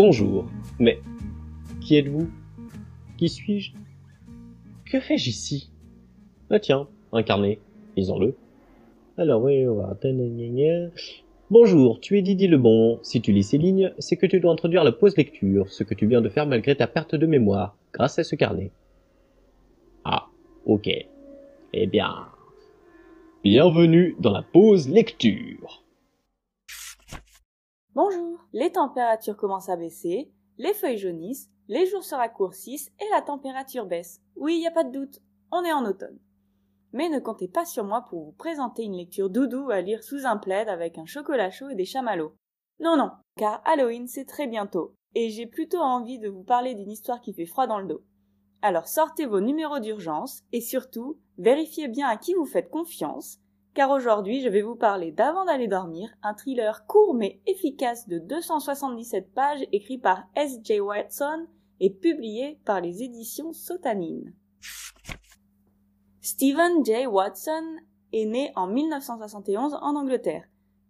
Bonjour. Mais qui êtes-vous? Qui suis-je? Que fais-je ici? Ah tiens, un carnet. Lisons-le. Alors oui, on va... Bonjour, tu es Didier Lebon. Si tu lis ces lignes, c'est que tu dois introduire la pause lecture, ce que tu viens de faire malgré ta perte de mémoire, grâce à ce carnet. Ah, ok. Eh bien... Bienvenue dans la pause lecture. Bonjour, les températures commencent à baisser, les feuilles jaunissent, les jours se raccourcissent et la température baisse. Oui, y a pas de doute, on est en automne. Mais ne comptez pas sur moi pour vous présenter une lecture doudou à lire sous un plaid avec un chocolat chaud et des chamallows. Non, non, car Halloween c'est très bientôt, et j'ai plutôt envie de vous parler d'une histoire qui fait froid dans le dos. Alors sortez vos numéros d'urgence et surtout, vérifiez bien à qui vous faites confiance car aujourd'hui je vais vous parler d'Avant d'aller dormir, un thriller court mais efficace de 277 pages écrit par S. J. Watson et publié par les éditions Sotanine. Stephen J. Watson est né en 1971 en Angleterre.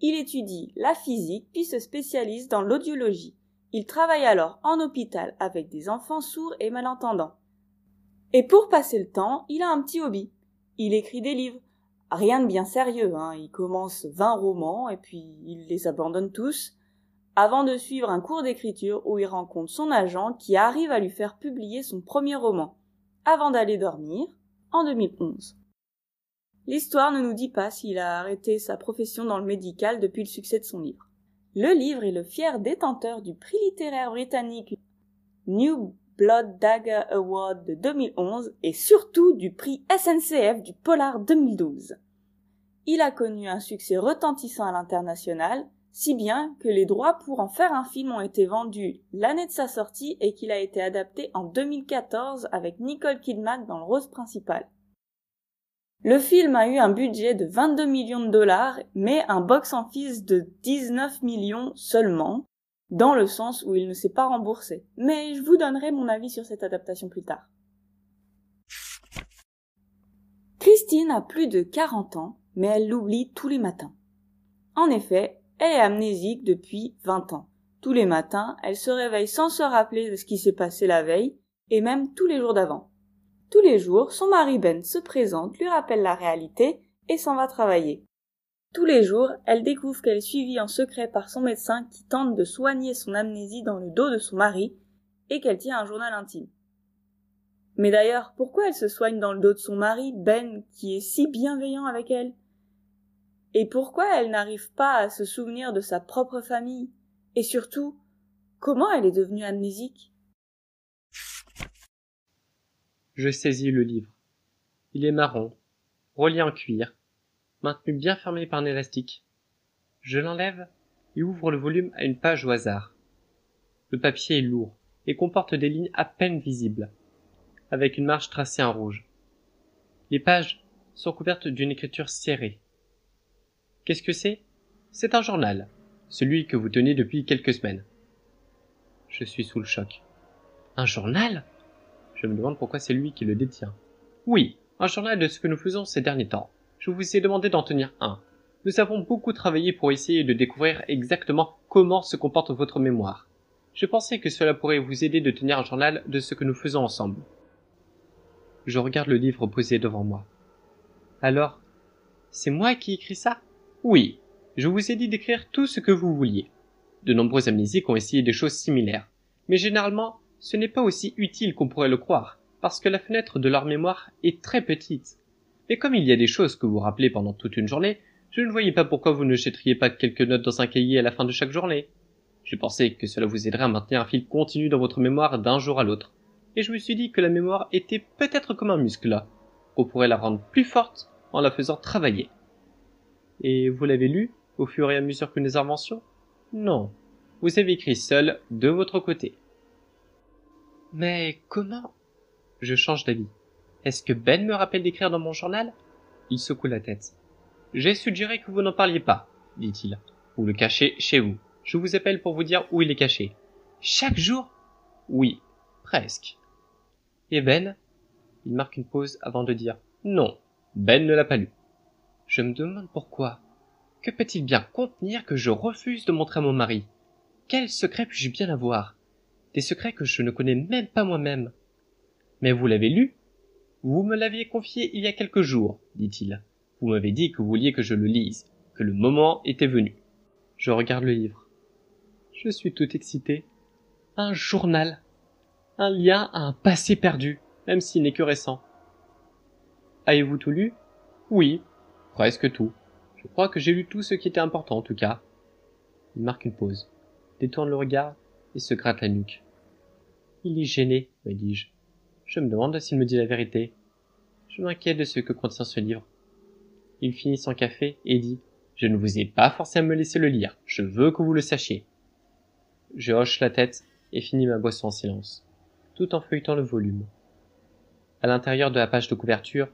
Il étudie la physique puis se spécialise dans l'audiologie. Il travaille alors en hôpital avec des enfants sourds et malentendants. Et pour passer le temps, il a un petit hobby. Il écrit des livres, rien de bien sérieux. Hein. Il commence 20 romans et puis il les abandonne tous avant de suivre un cours d'écriture où il rencontre son agent qui arrive à lui faire publier son premier roman, avant d'aller dormir, en 2011. L'histoire ne nous dit pas s'il a arrêté sa profession dans le médical depuis le succès de son livre. Le livre est le fier détenteur du prix littéraire britannique New Blood Dagger Award de 2011 et surtout du prix SNCF du Polar 2012. Il a connu un succès retentissant à l'international, si bien que les droits pour en faire un film ont été vendus l'année de sa sortie et qu'il a été adapté en 2014 avec Nicole Kidman dans le rôle principal. Le film a eu un budget de 22 millions de dollars, mais un box-office de 19 millions seulement, dans le sens où il ne s'est pas remboursé. Mais je vous donnerai mon avis sur cette adaptation plus tard. Christine a plus de 40 ans, mais elle l'oublie tous les matins. En effet, elle est amnésique depuis 20 ans. Tous les matins, elle se réveille sans se rappeler de ce qui s'est passé la veille, et même tous les jours d'avant. Tous les jours, son mari Ben se présente, lui rappelle la réalité, et s'en va travailler. Tous les jours, elle découvre qu'elle est suivie en secret par son médecin qui tente de soigner son amnésie dans le dos de son mari et qu'elle tient un journal intime. Mais d'ailleurs, pourquoi elle se soigne dans le dos de son mari, Ben, qui est si bienveillant avec elle? Et pourquoi elle n'arrive pas à se souvenir de sa propre famille? Et surtout, comment elle est devenue amnésique? Je saisis le livre. Il est marron, relié en cuir, maintenu bien fermé par un élastique. Je l'enlève et ouvre le volume à une page au hasard. Le papier est lourd et comporte des lignes à peine visibles, avec une marge tracée en rouge. Les pages sont couvertes d'une écriture serrée. Qu'est-ce que c'est? C'est un journal, celui que vous tenez depuis quelques semaines. Je suis sous le choc. Un journal? Je me demande pourquoi c'est lui qui le détient. Oui, un journal de ce que nous faisons ces derniers temps je vous ai demandé d'en tenir un. Nous avons beaucoup travaillé pour essayer de découvrir exactement comment se comporte votre mémoire. Je pensais que cela pourrait vous aider de tenir un journal de ce que nous faisons ensemble. Je regarde le livre posé devant moi. Alors, c'est moi qui écris ça? Oui, je vous ai dit d'écrire tout ce que vous vouliez. De nombreux amnésiques ont essayé des choses similaires, mais généralement, ce n'est pas aussi utile qu'on pourrait le croire, parce que la fenêtre de leur mémoire est très petite. Et comme il y a des choses que vous rappelez pendant toute une journée, je ne voyais pas pourquoi vous ne jetteriez pas quelques notes dans un cahier à la fin de chaque journée. J'ai pensé que cela vous aiderait à maintenir un fil continu dans votre mémoire d'un jour à l'autre. Et je me suis dit que la mémoire était peut-être comme un muscle, qu'on pourrait la rendre plus forte en la faisant travailler. Et vous l'avez lu au fur et à mesure que nous inventions? Non. Vous avez écrit seul de votre côté. Mais comment? Je change d'avis. Est-ce que Ben me rappelle d'écrire dans mon journal? Il secoue la tête. J'ai suggéré que vous n'en parliez pas, dit-il. Vous le cachez chez vous. Je vous appelle pour vous dire où il est caché. Chaque jour? Oui, presque. Et Ben? Il marque une pause avant de dire Non, Ben ne l'a pas lu. Je me demande pourquoi. Que peut-il bien contenir que je refuse de montrer à mon mari? Quel secret puis-je bien avoir? Des secrets que je ne connais même pas moi-même. Mais vous l'avez lu? Vous me l'aviez confié il y a quelques jours, dit-il. Vous m'avez dit que vous vouliez que je le lise, que le moment était venu. Je regarde le livre. Je suis tout excité. Un journal. Un lien à un passé perdu, même s'il n'est que récent. Avez-vous tout lu? Oui, presque tout. Je crois que j'ai lu tout ce qui était important en tout cas. Il marque une pause, détourne le regard et se gratte la nuque. Il est gêné, me dis-je. Je me demande s'il me dit la vérité. Je m'inquiète de ce que contient ce livre. Il finit son café et dit Je ne vous ai pas forcé à me laisser le lire. Je veux que vous le sachiez. Je hoche la tête et finis ma boisson en silence, tout en feuilletant le volume. À l'intérieur de la page de couverture,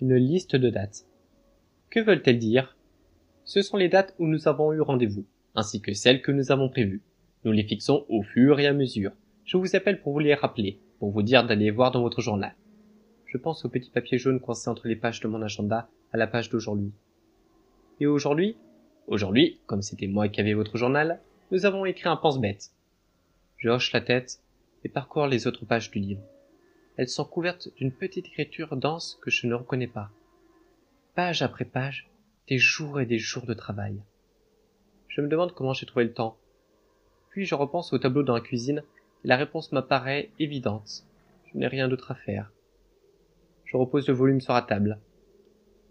une liste de dates. Que veulent-elles dire? Ce sont les dates où nous avons eu rendez-vous, ainsi que celles que nous avons prévues. Nous les fixons au fur et à mesure. Je vous appelle pour vous les rappeler, pour vous dire d'aller voir dans votre journal. Je pense au petit papier jaune coincé entre les pages de mon agenda à la page d'aujourd'hui. Et aujourd'hui? Aujourd'hui, comme c'était moi qui avais votre journal, nous avons écrit un pense-bête. Je hoche la tête et parcours les autres pages du livre. Elles sont couvertes d'une petite écriture dense que je ne reconnais pas. Page après page, des jours et des jours de travail. Je me demande comment j'ai trouvé le temps. Puis je repense au tableau dans la cuisine la réponse m'apparaît évidente. Je n'ai rien d'autre à faire. Je repose le volume sur la table.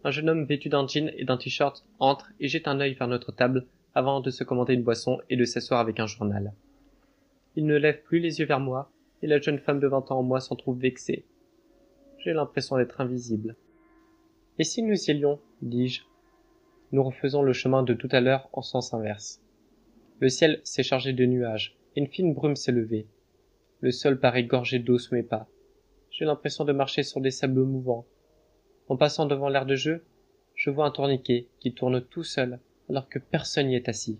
Un jeune homme vêtu d'un jean et d'un t-shirt entre et jette un œil vers notre table avant de se commander une boisson et de s'asseoir avec un journal. Il ne lève plus les yeux vers moi, et la jeune femme de vingt ans en moi s'en trouve vexée. J'ai l'impression d'être invisible. Et si nous y allions, dis-je. Nous refaisons le chemin de tout à l'heure en sens inverse. Le ciel s'est chargé de nuages, et une fine brume s'est levée. Le sol paraît gorgé d'eau sous mes pas. J'ai l'impression de marcher sur des sables mouvants. En passant devant l'air de jeu, je vois un tourniquet qui tourne tout seul, alors que personne n'y est assis.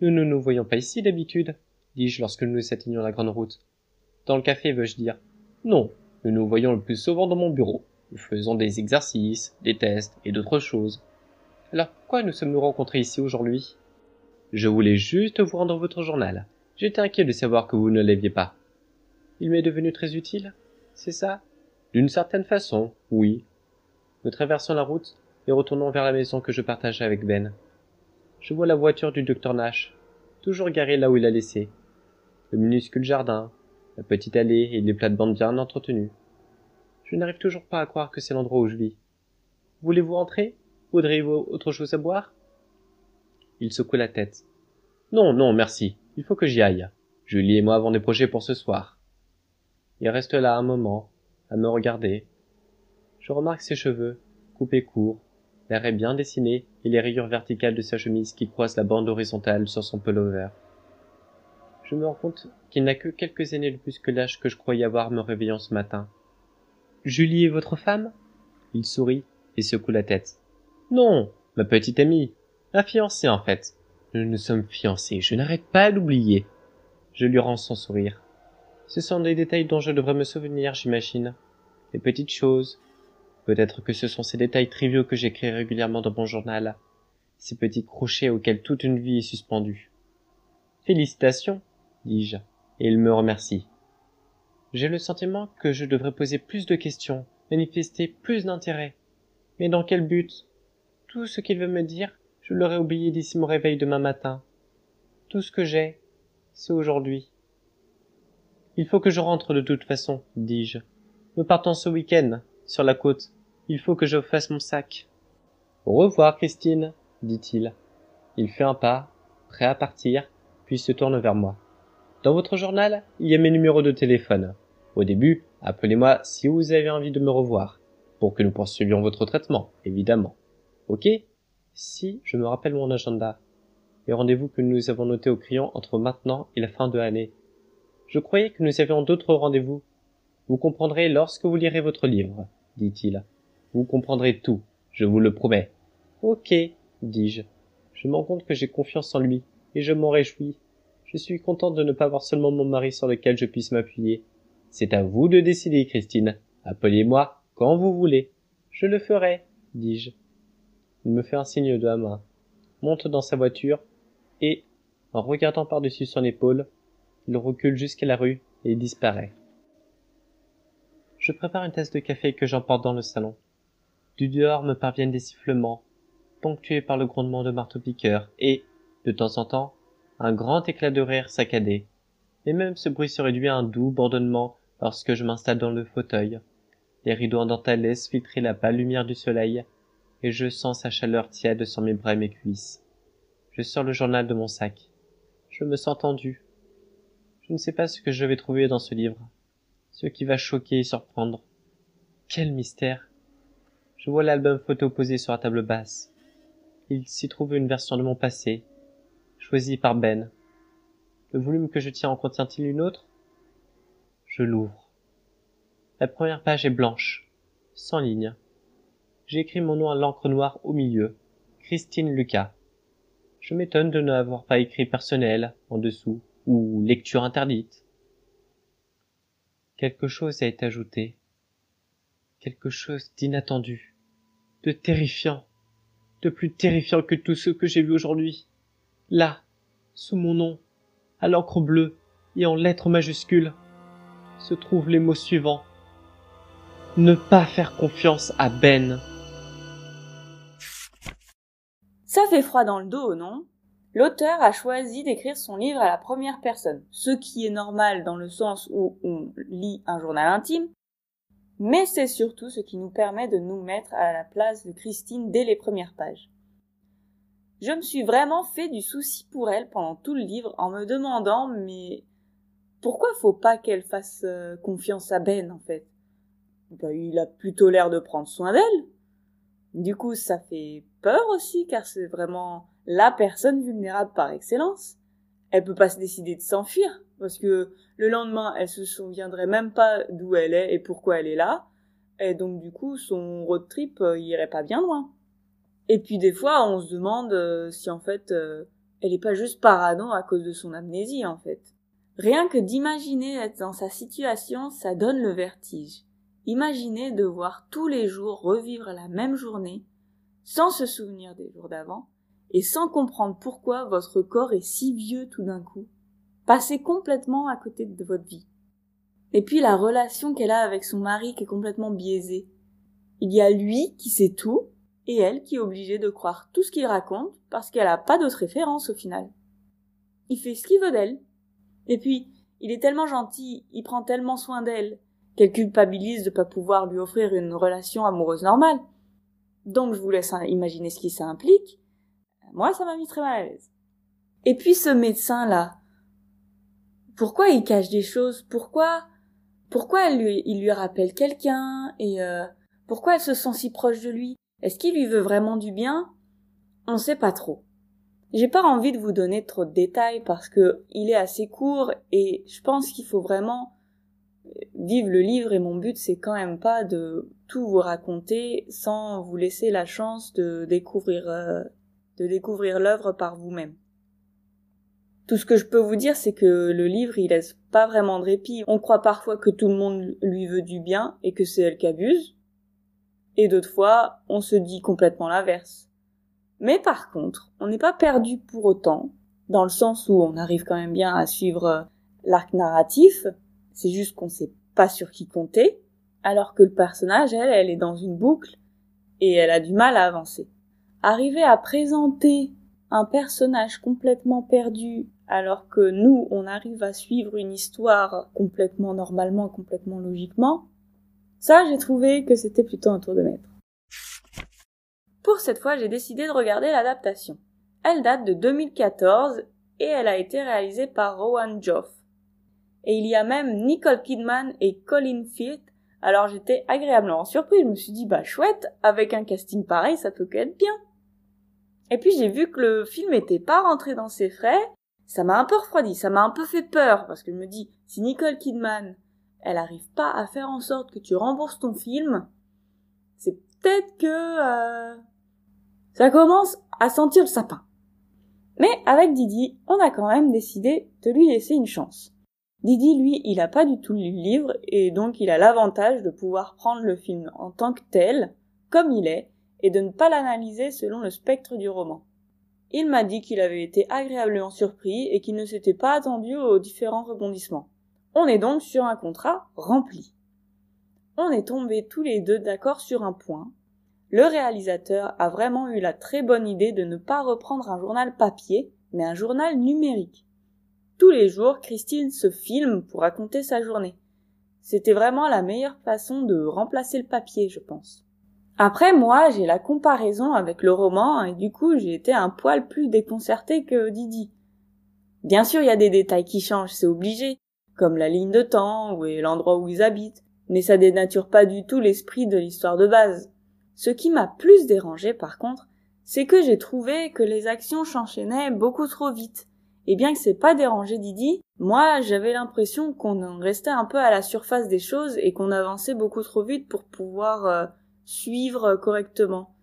Nous ne nous voyons pas ici d'habitude, dis-je lorsque nous atteignions la grande route. Dans le café, veux-je dire. Non, nous nous voyons le plus souvent dans mon bureau. Nous faisons des exercices, des tests et d'autres choses. Alors pourquoi nous sommes-nous rencontrés ici aujourd'hui? Je voulais juste vous rendre votre journal. J'étais inquiet de savoir que vous ne l'aviez pas. Il m'est devenu très utile, c'est ça? D'une certaine façon, oui. Nous traversons la route et retournons vers la maison que je partage avec Ben. Je vois la voiture du docteur Nash, toujours garée là où il l'a laissée le minuscule jardin, la petite allée et les plates-bandes bien entretenues. Je n'arrive toujours pas à croire que c'est l'endroit où je vis. Voulez-vous entrer? Voudriez-vous autre chose à boire? Il secoue la tête. Non, non, merci. Il faut que j'y aille. Julie et moi avons des projets pour ce soir. Il reste là un moment, à me regarder. Je remarque ses cheveux, coupés courts, l'air est bien dessiné et les rayures verticales de sa chemise qui croisent la bande horizontale sur son pullover je me rends compte qu'il n'a que quelques années de plus que l'âge que je croyais avoir me réveillant ce matin. Julie est votre femme? Il sourit et secoue la tête. Non, ma petite amie. Ma fiancée, en fait. Nous nous sommes fiancés, je n'arrête pas d'oublier. Je lui rends son sourire. Ce sont des détails dont je devrais me souvenir, j'imagine. Les petites choses. Peut-être que ce sont ces détails triviaux que j'écris régulièrement dans mon journal. Ces petits crochets auxquels toute une vie est suspendue. Félicitations, dis-je, et il me remercie. J'ai le sentiment que je devrais poser plus de questions, manifester plus d'intérêt. Mais dans quel but? Tout ce qu'il veut me dire, je l'aurais oublié d'ici mon réveil demain matin. Tout ce que j'ai, c'est aujourd'hui. Il faut que je rentre de toute façon, dis-je. Nous partons ce week-end, sur la côte. Il faut que je fasse mon sac. Au revoir, Christine, dit-il. Il fait un pas, prêt à partir, puis se tourne vers moi. Dans votre journal, il y a mes numéros de téléphone. Au début, appelez-moi si vous avez envie de me revoir, pour que nous poursuivions votre traitement, évidemment. Ok? Si, je me rappelle mon agenda. Les rendez-vous que nous avons notés au crayon entre maintenant et la fin de l'année. Je croyais que nous avions d'autres rendez-vous. Vous comprendrez lorsque vous lirez votre livre, dit-il. Vous comprendrez tout, je vous le promets. Ok, dis-je. Je me rends compte que j'ai confiance en lui, et je m'en réjouis. Je suis content de ne pas avoir seulement mon mari sur lequel je puisse m'appuyer. C'est à vous de décider, Christine. Appelez-moi quand vous voulez. Je le ferai, dis-je. Il me fait un signe de la main, monte dans sa voiture et, En regardant par-dessus son épaule, il recule jusqu'à la rue et disparaît. Je prépare une tasse de café que j'emporte dans le salon. Du dehors me parviennent des sifflements, ponctués par le grondement de marteau-piqueur, et, de temps en temps, un grand éclat de rire saccadé. Et même ce bruit se réduit à un doux bourdonnement lorsque je m'installe dans le fauteuil. Les rideaux en dentelle laissent filtrer la pâle lumière du soleil, et je sens sa chaleur tiède sur mes bras et mes cuisses. Je sors le journal de mon sac. Je me sens tendu. Je ne sais pas ce que je vais trouver dans ce livre, ce qui va choquer et surprendre. Quel mystère. Je vois l'album photo posé sur la table basse. Il s'y trouve une version de mon passé, choisie par Ben. Le volume que je tiens en contient-il une autre? Je l'ouvre. La première page est blanche, sans ligne. J'ai écrit mon nom à l'encre noire au milieu. Christine Lucas. Je m'étonne de n'avoir pas écrit personnel en dessous, ou lecture interdite. Quelque chose a été ajouté. Quelque chose d'inattendu, de terrifiant, de plus terrifiant que tout ce que j'ai vu aujourd'hui. Là, sous mon nom, à l'encre bleue et en lettres majuscules, se trouvent les mots suivants. Ne pas faire confiance à Ben. Ça fait froid dans le dos, non? L'auteur a choisi d'écrire son livre à la première personne, ce qui est normal dans le sens où on lit un journal intime, mais c'est surtout ce qui nous permet de nous mettre à la place de Christine dès les premières pages. Je me suis vraiment fait du souci pour elle pendant tout le livre en me demandant mais pourquoi faut pas qu'elle fasse euh, confiance à Ben en fait? Ben, Il a plutôt l'air de prendre soin d'elle. Du coup, ça fait peur aussi, car c'est vraiment la personne vulnérable par excellence. Elle peut pas se décider de s'enfuir, parce que le lendemain, elle se souviendrait même pas d'où elle est et pourquoi elle est là, et donc du coup, son road trip euh, irait pas bien loin. Et puis des fois, on se demande euh, si en fait, euh, elle est pas juste parano à cause de son amnésie en fait. Rien que d'imaginer être dans sa situation, ça donne le vertige. Imaginez devoir tous les jours revivre la même journée, sans se souvenir des jours d'avant, et sans comprendre pourquoi votre corps est si vieux tout d'un coup. Passez complètement à côté de votre vie. Et puis la relation qu'elle a avec son mari qui est complètement biaisée. Il y a lui qui sait tout, et elle qui est obligée de croire tout ce qu'il raconte parce qu'elle n'a pas d'autre référence au final. Il fait ce qu'il veut d'elle. Et puis, il est tellement gentil, il prend tellement soin d'elle, qu'elle culpabilise de pas pouvoir lui offrir une relation amoureuse normale. Donc je vous laisse imaginer ce qui ça implique. Moi, ça m'a mis très mal à l'aise. Et puis ce médecin-là, pourquoi il cache des choses? Pourquoi Pourquoi il lui rappelle quelqu'un? Et euh, pourquoi elle se sent si proche de lui? Est-ce qu'il lui veut vraiment du bien? On sait pas trop. J'ai pas envie de vous donner trop de détails parce que il est assez court et je pense qu'il faut vraiment vivre le livre et mon but c'est quand même pas de tout vous raconter sans vous laisser la chance de découvrir euh, de découvrir l'œuvre par vous-même. Tout ce que je peux vous dire c'est que le livre il laisse pas vraiment de répit. On croit parfois que tout le monde lui veut du bien et que c'est elle qui abuse. Et d'autres fois, on se dit complètement l'inverse. Mais par contre, on n'est pas perdu pour autant, dans le sens où on arrive quand même bien à suivre euh, l'arc narratif, c'est juste qu'on sait pas sur qui compter, alors que le personnage, elle, elle est dans une boucle et elle a du mal à avancer. Arriver à présenter un personnage complètement perdu alors que nous, on arrive à suivre une histoire complètement normalement, complètement logiquement, ça, j'ai trouvé que c'était plutôt un tour de maître. Pour cette fois, j'ai décidé de regarder l'adaptation. Elle date de 2014 et elle a été réalisée par Rowan Joff et il y a même Nicole Kidman et Colin Firth. Alors j'étais agréablement surprise, je me suis dit bah chouette, avec un casting pareil, ça peut qu'être bien. Et puis j'ai vu que le film était pas rentré dans ses frais, ça m'a un peu refroidi, ça m'a un peu fait peur parce que je me dis si Nicole Kidman, elle arrive pas à faire en sorte que tu rembourses ton film, c'est peut-être que euh, ça commence à sentir le sapin. Mais avec Didi, on a quand même décidé de lui laisser une chance. Didi, lui, il a pas du tout lu le livre et donc il a l'avantage de pouvoir prendre le film en tant que tel, comme il est, et de ne pas l'analyser selon le spectre du roman. Il m'a dit qu'il avait été agréablement surpris et qu'il ne s'était pas attendu aux différents rebondissements. On est donc sur un contrat rempli. On est tombés tous les deux d'accord sur un point. Le réalisateur a vraiment eu la très bonne idée de ne pas reprendre un journal papier, mais un journal numérique. Tous les jours, Christine se filme pour raconter sa journée. C'était vraiment la meilleure façon de remplacer le papier, je pense. Après, moi, j'ai la comparaison avec le roman et du coup, j'ai été un poil plus déconcerté que Didi. Bien sûr, il y a des détails qui changent, c'est obligé, comme la ligne de temps ou l'endroit où ils habitent, mais ça dénature pas du tout l'esprit de l'histoire de base. Ce qui m'a plus dérangé, par contre, c'est que j'ai trouvé que les actions s'enchaînaient beaucoup trop vite. Et bien que c'est pas dérangé Didi, moi j'avais l'impression qu'on restait un peu à la surface des choses et qu'on avançait beaucoup trop vite pour pouvoir euh, suivre correctement.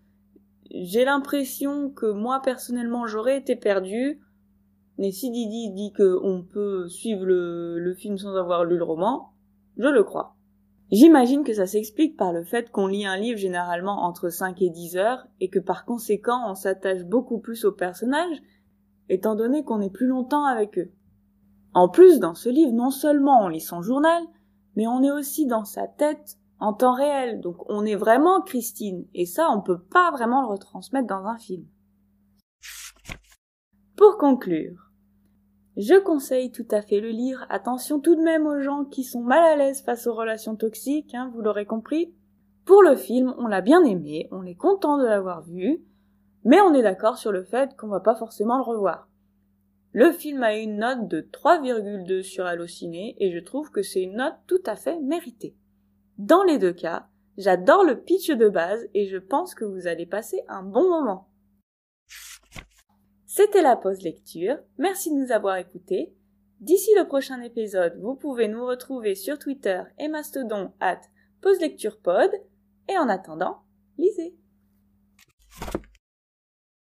J'ai l'impression que moi personnellement j'aurais été perdu, mais si Didi dit qu'on peut suivre le, le film sans avoir lu le roman, je le crois. J'imagine que ça s'explique par le fait qu'on lit un livre généralement entre 5 et 10 heures et que par conséquent on s'attache beaucoup plus aux personnages étant donné qu'on est plus longtemps avec eux. En plus, dans ce livre, non seulement on lit son journal, mais on est aussi dans sa tête en temps réel. Donc on est vraiment Christine. Et ça, on peut pas vraiment le retransmettre dans un film. Pour conclure, je conseille tout à fait le livre. Attention tout de même aux gens qui sont mal à l'aise face aux relations toxiques, hein, vous l'aurez compris. Pour le film, on l'a bien aimé, on est content de l'avoir vu, mais on est d'accord sur le fait qu'on va pas forcément le revoir. Le film a une note de 3,2 sur Allociné et je trouve que c'est une note tout à fait méritée. Dans les deux cas, j'adore le pitch de base et je pense que vous allez passer un bon moment. C'était la pause lecture. Merci de nous avoir écoutés. D'ici le prochain épisode, vous pouvez nous retrouver sur Twitter et Mastodon at pause lecture pod. Et en attendant, lisez.